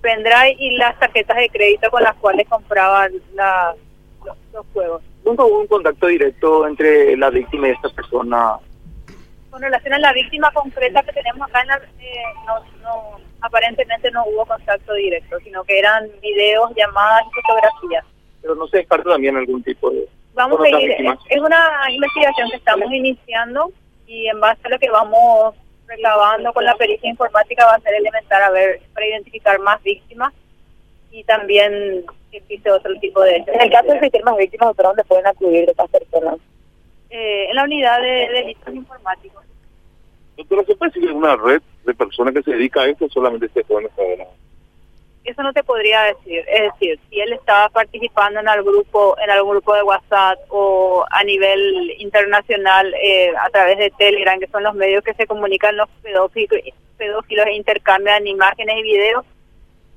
pendrive y las tarjetas de crédito con las cuales compraban la, los, los juegos. ¿Nunca hubo un contacto directo entre la víctima y esta persona? Con relación a la víctima concreta que tenemos acá, en la, eh, no, no, aparentemente no hubo contacto directo, sino que eran videos, llamadas y fotografías. Pero no se descarta también algún tipo de... Vamos a ir, es una investigación que estamos iniciando y en base a lo que vamos recabando con la pericia informática va a ser elemental a ver para identificar más víctimas y también si existe otro tipo de hechos. En el caso de existir más víctimas, ¿por dónde pueden acudir de estas personas? Eh, en la unidad de delitos informáticos. Doctora, ¿se puede decir que una red de personas que se dedica a esto o solamente se pueden saber? Eso no te podría decir. Es decir, si él estaba participando en algún grupo, en algún grupo de WhatsApp o a nivel internacional eh, a través de Telegram, que son los medios que se comunican los pedófilos, pedófilos e intercambian imágenes y videos,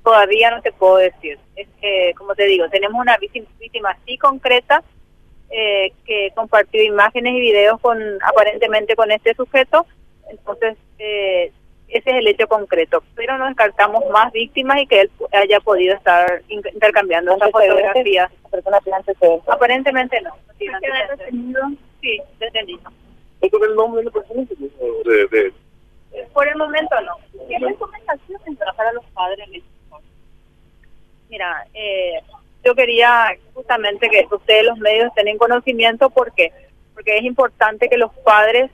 todavía no te puedo decir. Es que, como te digo, tenemos una víctima, víctima sí concreta eh, que compartió imágenes y videos con aparentemente con este sujeto. Entonces, eh, el hecho concreto, pero no descartamos más víctimas y que él haya podido estar in- intercambiando esas fotografías. Aparentemente no. no tiene antecedentes. Sí, detenido. ¿Doctor, el nombre de la persona? De, de, Por el momento no. ¿Qué recomendaciones para los padres en? Mira, eh, yo quería justamente que ustedes los medios estén en conocimiento porque porque es importante que los padres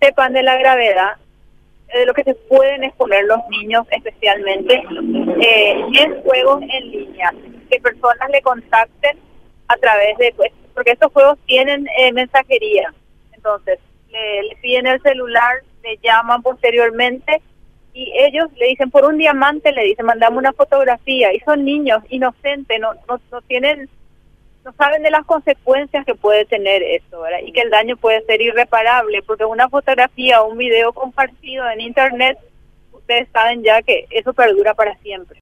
sepan de la gravedad de lo que se pueden exponer los niños especialmente eh, en juegos en línea, que personas le contacten a través de, pues, porque estos juegos tienen eh, mensajería, entonces le, le piden el celular, le llaman posteriormente y ellos le dicen por un diamante, le dicen mandame una fotografía y son niños inocentes, no, no, no tienen no saben de las consecuencias que puede tener eso, ¿verdad? Y que el daño puede ser irreparable, porque una fotografía o un video compartido en internet, ustedes saben ya que eso perdura para siempre.